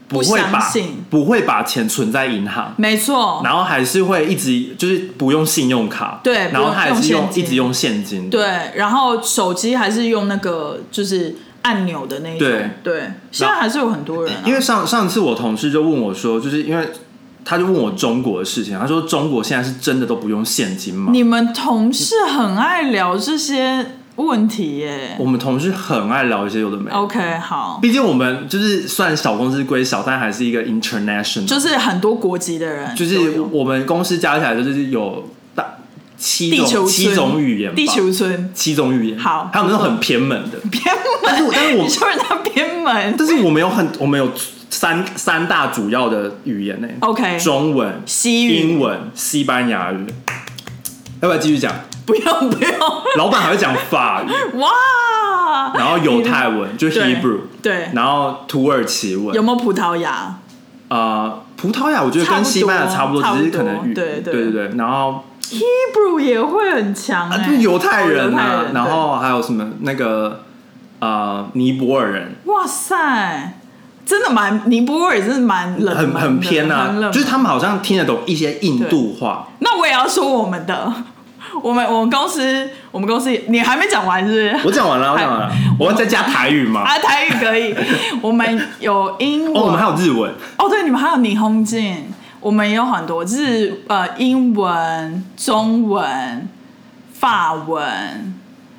不会把不会把钱存在银行，没错，然后还是会一直就是不用信用卡，对然后他还是用用一直用现金，对，然后手机还是用那个就是按钮的那一种，对。对，现在还是有很多人、啊，因为上上次我同事就问我说，就是因为他就问我中国的事情，他说中国现在是真的都不用现金吗？你们同事很爱聊这些问题耶。我们同事很爱聊一些有的没的。OK，好，毕竟我们就是算小公司归小，但还是一个 international，就是很多国籍的人就，是我们公司加起来就是有大七种七种语言吧，地球村。七种语言，好。还有那种很偏门的，偏但是但是我 你说人家偏门？但是我们有很我们有三三大主要的语言呢、，OK，中文、西语。英文、西班牙语。要不要继续讲？不用不用，老板还会讲法语，哇，然后犹太文就对 Hebrew，对，然后土耳其文。有，没有葡萄牙？呃，葡萄牙我觉得跟西班牙差不多，只是可能语对对。对对对，然后 Hebrew 也会很强啊，哎、就犹太人啊，然后还有什么那个呃尼泊尔人，哇塞，真的蛮尼泊尔真的蛮冷很很偏很冷。啊，门就是他们好像听得懂一些印度话。那我也要说我们的，我们我们公司我们公司你还没讲完是不是？我讲完了，我讲完了，我要再加台语吗？啊，台语可以，我们有英文，哦，我们还有日文，哦，对，你们还有霓虹镜，我们也有很多日呃英文、中文、法文，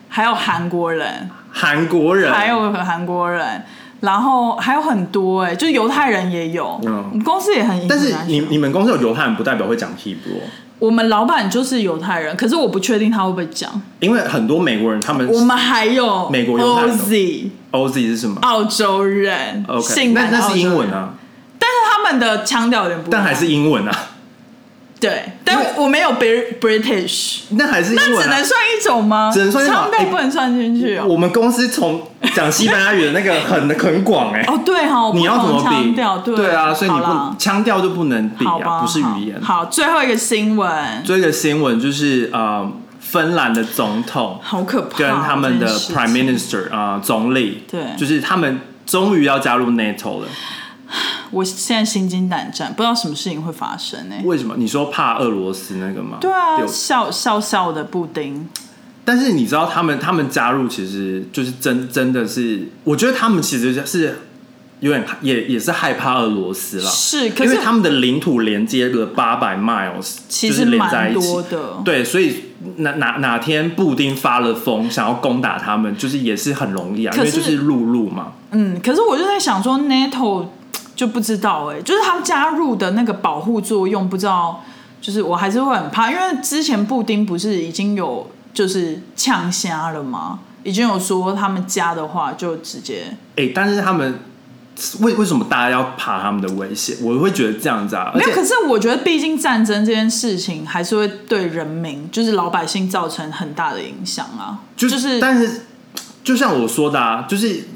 还有韩国人，韩国人，还有韩国人，然后还有很多哎、就是犹太人也有，公司也很但是你你们公司有犹太人，不代表会讲 Hebrew，哦我们老板就是犹太人，可是我不确定他会不会讲。因为很多美国人他们我们还有美国 OZ OZ 是什么？澳洲人？OK，性那那是英文，啊，但是他们的腔调有点不但还是英文啊，对，但我没有 Brit- British，那还是英那文啊。只能算一种吗？只能算一种腔调哎不能算进去哦。我们公司从讲西班牙语的那个 很很广哎、哦，对哈，你要怎么比？调对啊，所以你不腔调就不能比啊，不是语言。好，好最后一个新闻，最后一个新闻就是呃，芬兰的总统好可怕，跟他们的 Prime Minister 啊、总理，对就是他们终于要加入 NATO 了。我现在心惊胆战，不知道什么事情会发生呢、为什么？你说怕俄罗斯那个吗？对啊，有笑笑笑的布丁，但是你知道他们他们加入其实就是真真的是，我觉得他们其实是有点也也是害怕俄罗斯啦，是，可是因为他们的领土连接了八百 miles，其实蛮一起多。的。对，所以哪哪哪天布丁发了疯，想要攻打他们，就是也是很容易啊，因可为就是是陆路嘛。嗯，可是我就在想说，NATO 就不知道哎、就是他们加入的那个保护作用，不知道，就是我还是会很怕，因为之前布丁不是已经有就是呛虾了吗？已经有说他们加的话就直接哎、但是他们为为什么大家要怕他们的危险？我会觉得这样子啊，而没有。可是我觉得，毕竟战争这件事情还是会对人民，就是老百姓造成很大的影响啊。就就是但是就像我说的啊，就是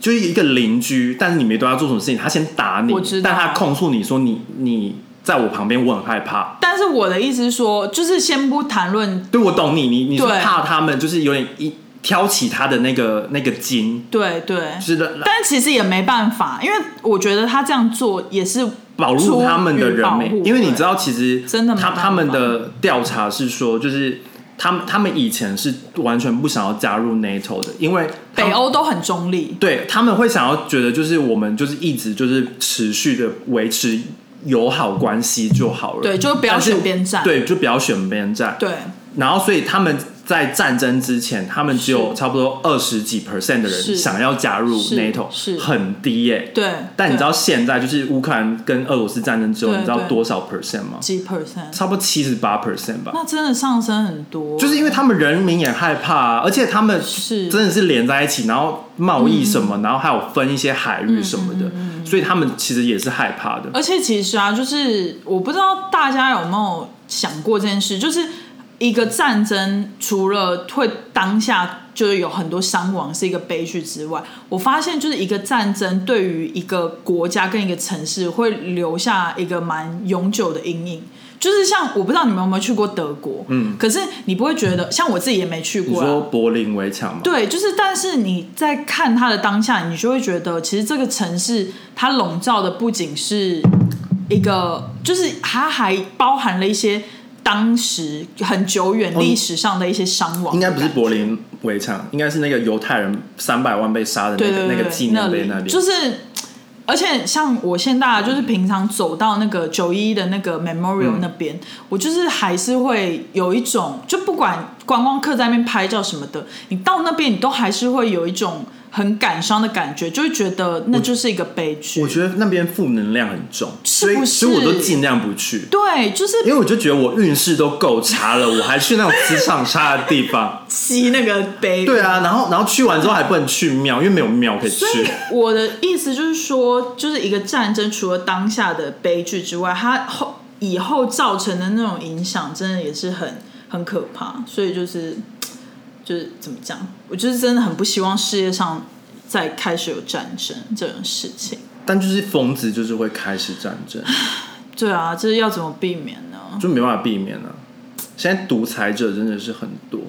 就是一个邻居，但是你没对他做什么事情，他先打你，我知道。但他控诉你说你你在我旁边，我很害怕。但是我的意思是说，就是先不谈论对，我懂你，你你是对。怕他们，就是有点一挑起他的那个那个筋，对对，就是的但其实也没办法，因为我觉得他这样做也是保护他们的人出于民，保护因为你知道，其实真的没办法。他他们的调查是说，就是他们他们以前是完全不想要加入 NATO 的，因为北欧都很中立。对他们会想要觉得，就是我们就是一直就是持续的维持友好关系就好了，对就不要选边站。对，就不要选边站，对然后所以他们在战争之前，他们只有差不多二十几 percent 的人想要加入 NATO，是。很低耶、对，但你知道对。现在就是乌克兰跟俄罗斯战争之后，你知道多少 percent 吗？几 percent？差不多七十八 percent 吧。那真的上升很多，就是因为他们人民也害怕、啊，而且他们是。真的是连在一起，然后贸易什么，然后还有分一些海域什么的，所以他们其实也是害怕的。而且其实啊，就是我不知道大家有没有想过这件事，就是一个战争除了会当下就是有很多伤亡是一个悲剧之外，我发现就是一个战争对于一个国家跟一个城市会留下一个蛮永久的阴影。就是像我不知道你们有没有去过德国，嗯，可是你不会觉得像我自己也没去你过、啊，说柏林围墙吗？对，就是，但是你在看它的当下，你就会觉得，其实这个城市它笼罩的不仅是一个，就是它还包含了一些当时很久远历史上的一些伤亡。应该不是柏林围墙，应该是那个犹太人三百万被杀的那个那个纪念碑那边。就是。而且像我现在就是平常走到那个九一的那个 memorial 嗯那边，我就是还是会有一种，就不管观光客在那边拍照什么的，你到那边你都还是会有一种很感伤的感觉，就会觉得那就是一个悲剧。我觉得那边负能量很重，所以是不是所以我都尽量不去。对，就是因为我就觉得我运势都够差了，我还去那种磁场差的地方。吸那个悲。对啊，然后然后去完之后还不能去庙，因为没有庙可以所以去。我的意思就是说，就是一个战争，除了当下的悲剧之外，它后以后造成的那种影响，真的也是很很可怕。所以就是就是怎么讲，我就是真的很不希望世界上再开始有战争这种事情。但就是疯子就是会开始战争，对啊，这要怎么避免呢？就没办法避免了、现在独裁者真的是很多，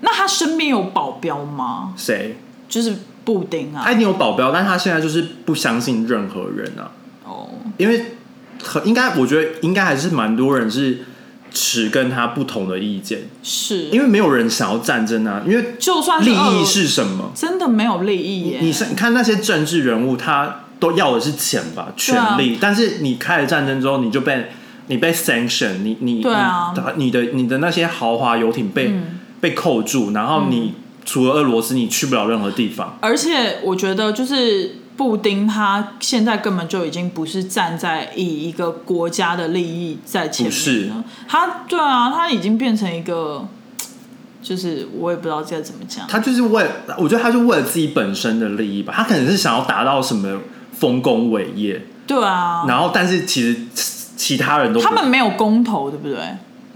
那他身边有保镖吗？谁？就是布丁啊他。一定有保镖，但他现在就是不相信任何人啊，哦，因为很应该，我觉得应该还是蛮多人是持跟他不同的意见，是，因为没有人想要战争啊，因为就算利益是什么？真的没有利益耶。你是你看那些政治人物，他都要的是钱吧，权啊力。但是你开了战争之后，你就被你被 sanction，你你对啊你你的你的那些豪华游艇被、嗯被扣住，然后你除了俄罗斯，你去不了任何地方。而且我觉得，就是布丁他现在根本就已经不是站在以一个国家的利益在前面了。他对啊，他已经变成一个，就是我也不知道该怎么讲。他就是为，我觉得他就为了自己本身的利益吧，他可能是想要达到什么丰功伟业，对啊，然后但是其实其他人都不他们没有公投，对不对？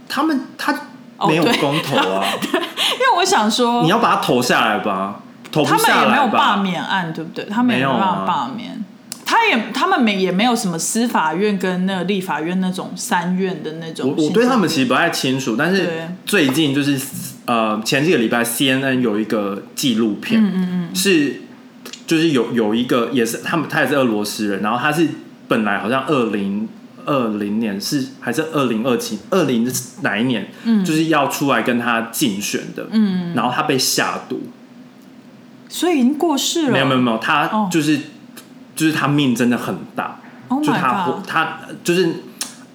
他们他哦没有公投啊，因为我想说你，要把他投下来吧，投不他们也没有罢。免案，对不对？他们也没有办法罢免。他也，他们没也没有什么司法院跟那个立法院那种三院的那种我我对他们其实不太清楚，但是最近就是呃前几个礼拜 CNN 有一个纪录片，嗯嗯嗯，是就是有有一个也是他们他也是俄罗斯人，然后他是本来好像二零二零年是还是二零二七二零哪一年，嗯，就是要出来跟他竞选的，嗯，然后他被下毒，所以已经过世了。没有没有没有，他哦。就是就是他命真的很大。Oh 就他他就是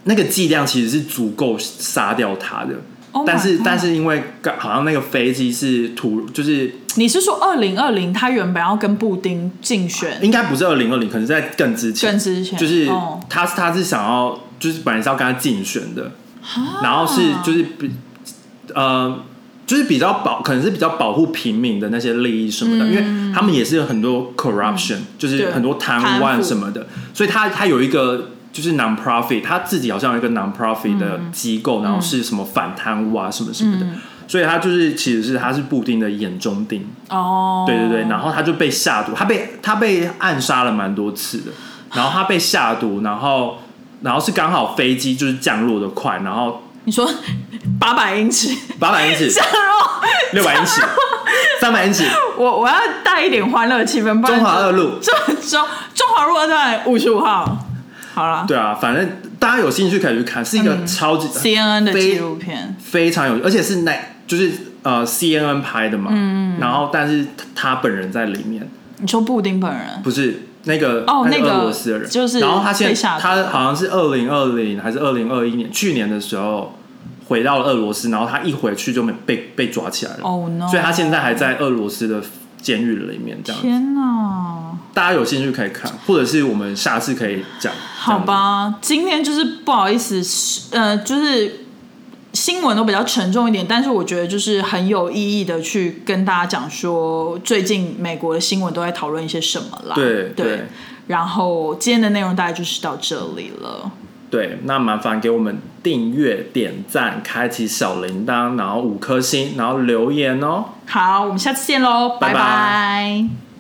那个剂量其实是足够杀掉他的。Oh 但是但是因为刚好像那个飞机是突就是你是说二零二零他原本要跟布丁竞选？应该不是二零二零，可能是在更之前，更之前就是哦。他他是想要就是本来是要跟他竞选的，然后是就是比呃就是比较保可能是比较保护平民的那些利益什么的，因为他们也是有很多 corruption，、就是很多贪污什么的，所以他他有一个。就是 non-profit，他自己好像有一个 non-profit 的嗯。机构，然后是什么反贪污啊什么什么的，所以他就是其实是他是布丁的眼中钉，哦，对对对，然后他就被下毒，他被他被暗杀了蛮多次的，然后他被下毒，然后然后是刚好飞机就是降落的快，然后你说八百英尺？八百英尺、六百英尺、三百英尺，我我要带一点欢乐气氛，不然中华二路，中中中华路二段五十五号，好了对啊，反正大家有兴趣可以去看，是一个超级、，CNN 的纪录片，非常有，而且是那就是呃 CNN 拍的嘛，嗯，然后但是他本人在里面，你说布丁本人？不是那个哦那个俄罗斯的人，就是然后他现在他好像是二零二零还是二零二一年去年的时候回到了俄罗斯，然后他一回去就没被被抓起来了，，Oh no，所以他现在还在俄罗斯的监狱里面这样。天哪，大家有兴趣可以看，或者是我们下次可以讲。好吧，今天就是不好意思，呃，就是新闻都比较沉重一点，但是我觉得就是很有意义的去跟大家讲说，最近美国的新闻都在讨论一些什么啦。对对对然后今天的内容大概就是到这里了。对，那麻烦给我们订阅、点赞、开启小铃铛，然后五颗星，然后留言哦。好，我们下次见喽，拜拜拜拜